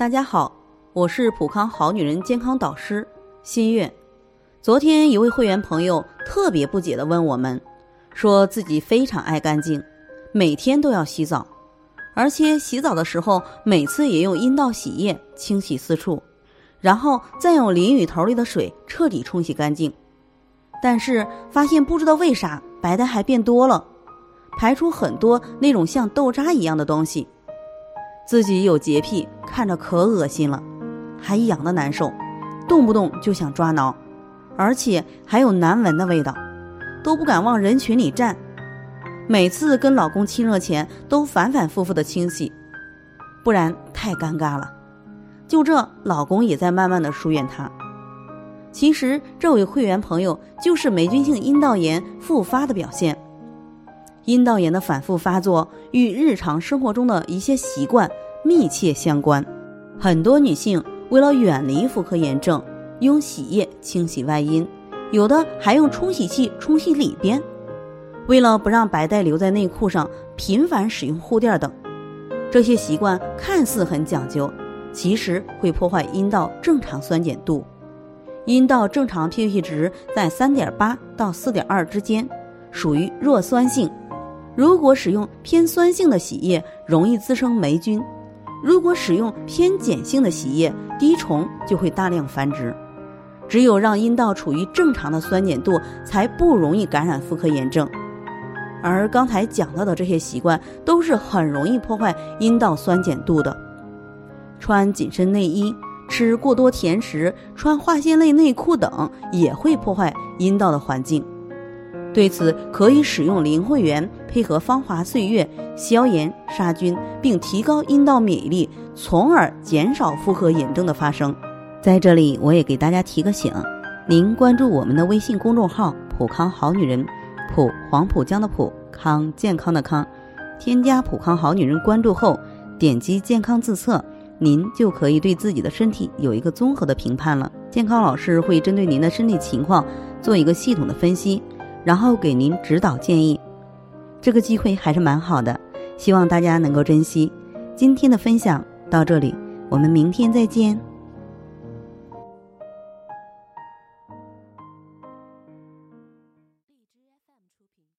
大家好，我是普康好女人健康导师新月。昨天一位会员朋友特别不解的问我们，说自己非常爱干净，每天都要洗澡，而且洗澡的时候每次也用阴道洗液清洗四处，然后再用淋浴头里的水彻底冲洗干净。但是发现不知道为啥白带还变多了，排出很多那种像豆渣一样的东西。自己有洁癖，看着可恶心了，还痒的难受，动不动就想抓挠，而且还有难闻的味道，都不敢往人群里站。每次跟老公亲热前都反反复复的清洗，不然太尴尬了。就这，老公也在慢慢的疏远她。其实这位会员朋友就是霉菌性阴道炎复发的表现。阴道炎的反复发作与日常生活中的一些习惯密切相关。很多女性为了远离妇科炎症，用洗液清洗外阴，有的还用冲洗器冲洗里边。为了不让白带留在内裤上，频繁使用护垫等。这些习惯看似很讲究，其实会破坏阴道正常酸碱度。阴道正常 pH 值在三点八到四点二之间，属于弱酸性。如果使用偏酸性的洗液，容易滋生霉菌；如果使用偏碱性的洗液，滴虫就会大量繁殖。只有让阴道处于正常的酸碱度，才不容易感染妇科炎症。而刚才讲到的这些习惯，都是很容易破坏阴道酸碱度的。穿紧身内衣、吃过多甜食、穿化纤类内裤等，也会破坏阴道的环境。对此，可以使用灵慧源配合芳华岁月消炎杀菌，并提高阴道免疫力，从而减少妇科炎症的发生。在这里，我也给大家提个醒：您关注我们的微信公众号“普康好女人”，普黄浦江的普康健康的康，添加“普康好女人”关注后，点击健康自测，您就可以对自己的身体有一个综合的评判了。健康老师会针对您的身体情况做一个系统的分析。然后给您指导建议，这个机会还是蛮好的，希望大家能够珍惜。今天的分享到这里，我们明天再见。